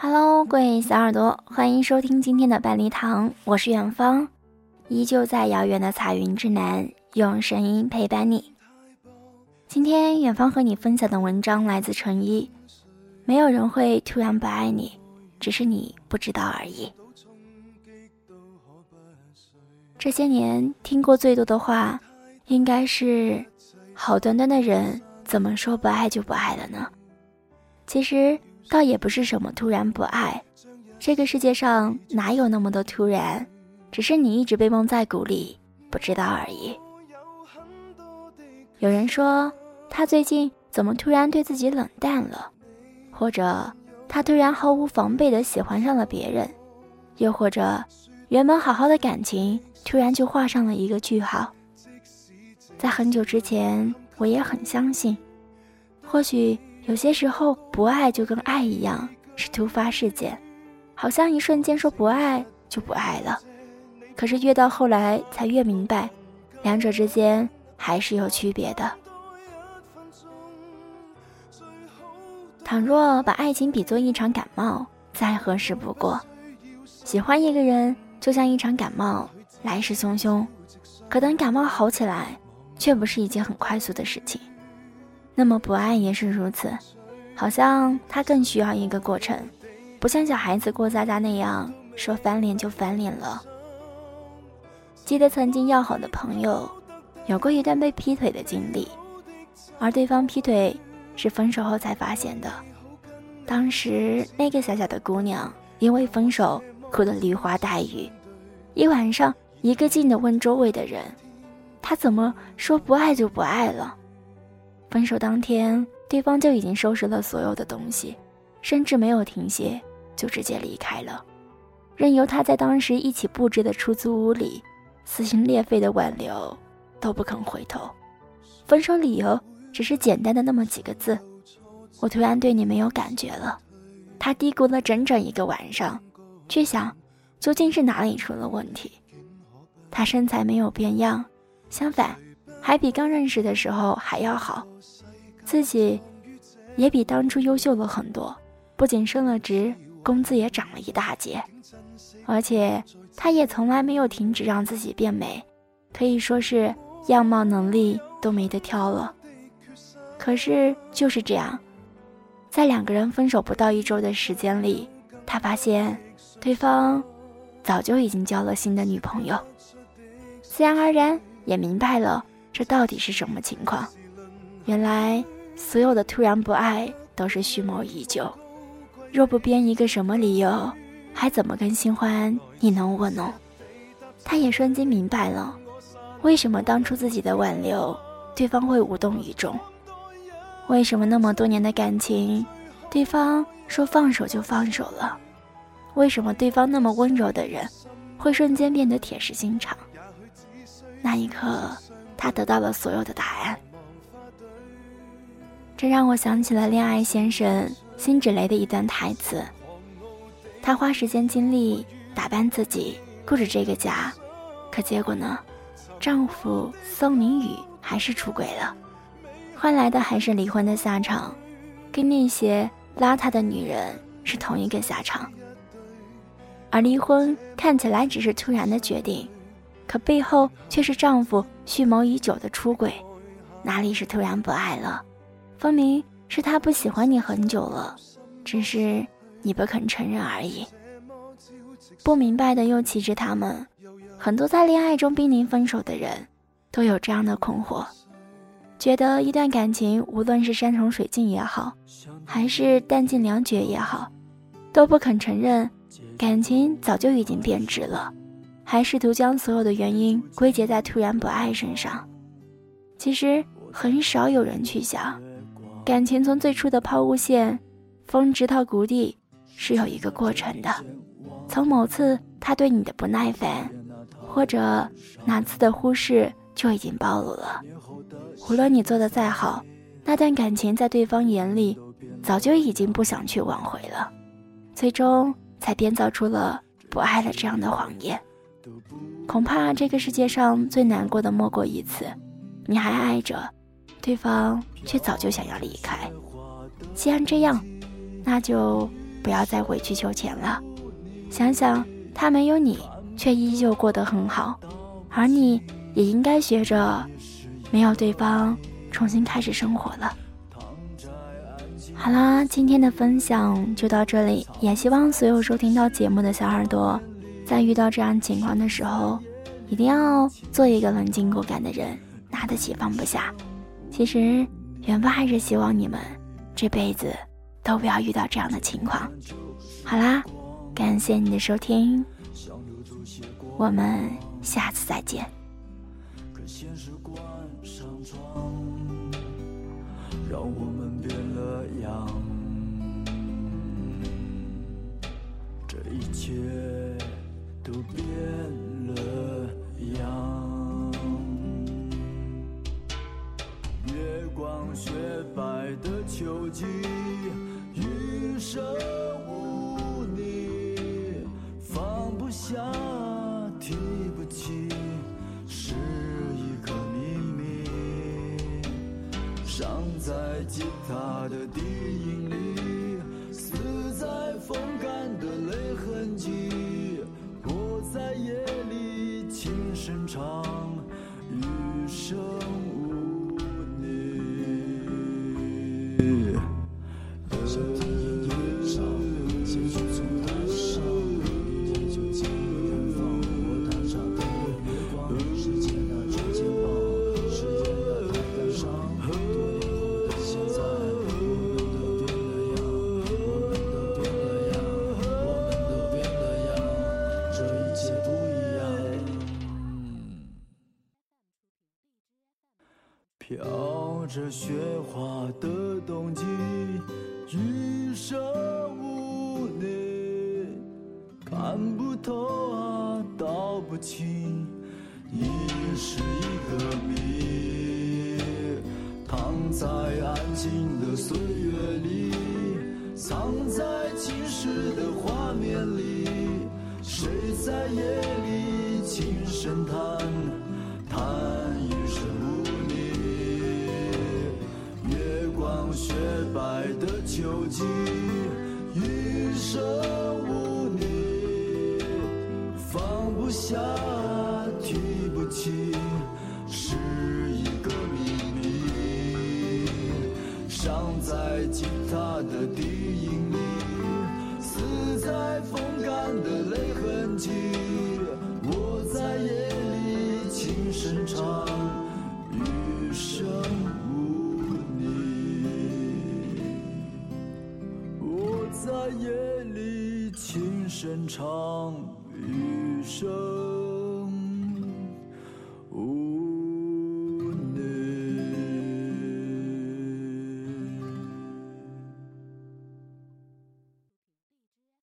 Hello，各位小耳朵，欢迎收听今天的半粒糖，我是远方，依旧在遥远的彩云之南，用声音陪伴你。今天远方和你分享的文章来自陈一，没有人会突然不爱你，只是你不知道而已。这些年听过最多的话，应该是“好端端的人，怎么说不爱就不爱了呢？”其实。倒也不是什么突然不爱，这个世界上哪有那么多突然，只是你一直被蒙在鼓里，不知道而已。有人说他最近怎么突然对自己冷淡了，或者他突然毫无防备的喜欢上了别人，又或者原本好好的感情突然就画上了一个句号。在很久之前，我也很相信，或许。有些时候，不爱就跟爱一样，是突发事件，好像一瞬间说不爱就不爱了。可是越到后来，才越明白，两者之间还是有区别的。倘若把爱情比作一场感冒，再合适不过。喜欢一个人就像一场感冒，来势汹汹，可等感冒好起来，却不是一件很快速的事情。那么不爱也是如此，好像他更需要一个过程，不像小孩子过家家那样说翻脸就翻脸了。记得曾经要好的朋友，有过一段被劈腿的经历，而对方劈腿是分手后才发现的。当时那个小小的姑娘因为分手哭得梨花带雨，一晚上一个劲的问周围的人，他怎么说不爱就不爱了？分手当天，对方就已经收拾了所有的东西，甚至没有停歇，就直接离开了，任由他在当时一起布置的出租屋里撕心裂肺的挽留，都不肯回头。分手理由只是简单的那么几个字：“我突然对你没有感觉了。”他嘀咕了整整一个晚上，却想，究竟是哪里出了问题？他身材没有变样，相反。还比刚认识的时候还要好，自己也比当初优秀了很多，不仅升了职，工资也涨了一大截，而且他也从来没有停止让自己变美，可以说是样貌能力都没得挑了。可是就是这样，在两个人分手不到一周的时间里，他发现对方早就已经交了新的女朋友，自然而然也明白了。这到底是什么情况？原来所有的突然不爱都是蓄谋已久。若不编一个什么理由，还怎么跟新欢你侬我侬？他也瞬间明白了，为什么当初自己的挽留，对方会无动于衷？为什么那么多年的感情，对方说放手就放手了？为什么对方那么温柔的人，会瞬间变得铁石心肠？那一刻。他得到了所有的答案，这让我想起了《恋爱先生》辛芷蕾的一段台词。她花时间精力打扮自己，顾着这个家，可结果呢？丈夫宋明宇还是出轨了，换来的还是离婚的下场，跟那些邋遢的女人是同一个下场。而离婚看起来只是突然的决定。可背后却是丈夫蓄谋已久的出轨，哪里是突然不爱了？分明是他不喜欢你很久了，只是你不肯承认而已。不明白的又岂止他们，很多在恋爱中濒临分手的人，都有这样的困惑：觉得一段感情，无论是山穷水尽也好，还是弹尽粮绝也好，都不肯承认，感情早就已经变质了。还试图将所有的原因归结在突然不爱身上，其实很少有人去想，感情从最初的抛物线，峰值到谷底，是有一个过程的。从某次他对你的不耐烦，或者哪次的忽视，就已经暴露了。无论你做的再好，那段感情在对方眼里，早就已经不想去挽回了，最终才编造出了不爱了这样的谎言。恐怕这个世界上最难过的莫过一次，你还爱着，对方却早就想要离开。既然这样，那就不要再委曲求全了。想想他没有你，却依旧过得很好，而你也应该学着没有对方重新开始生活了。好啦，今天的分享就到这里，也希望所有收听到节目的小耳朵，在遇到这样情况的时候，一定要做一个冷静果敢的人，拿得起放不下。其实，远方还是希望你们这辈子都不要遇到这样的情况。好啦，感谢你的收听，我们下次再见。现实关上窗让我们变了样，这一切都变了样。月光雪白的秋季，余生无你，放不下，提不起。是一个秘密。伤在吉他的低音里，死在风干的泪痕迹。我在夜里轻声唱，余生着雪花的冬季，余生无你，看不透啊，道不清，你是一个谜。躺在安静的岁月里，藏在青石的画面里，谁在夜里轻声叹，叹。雪白的秋季，余生无你，放不下，深长余生。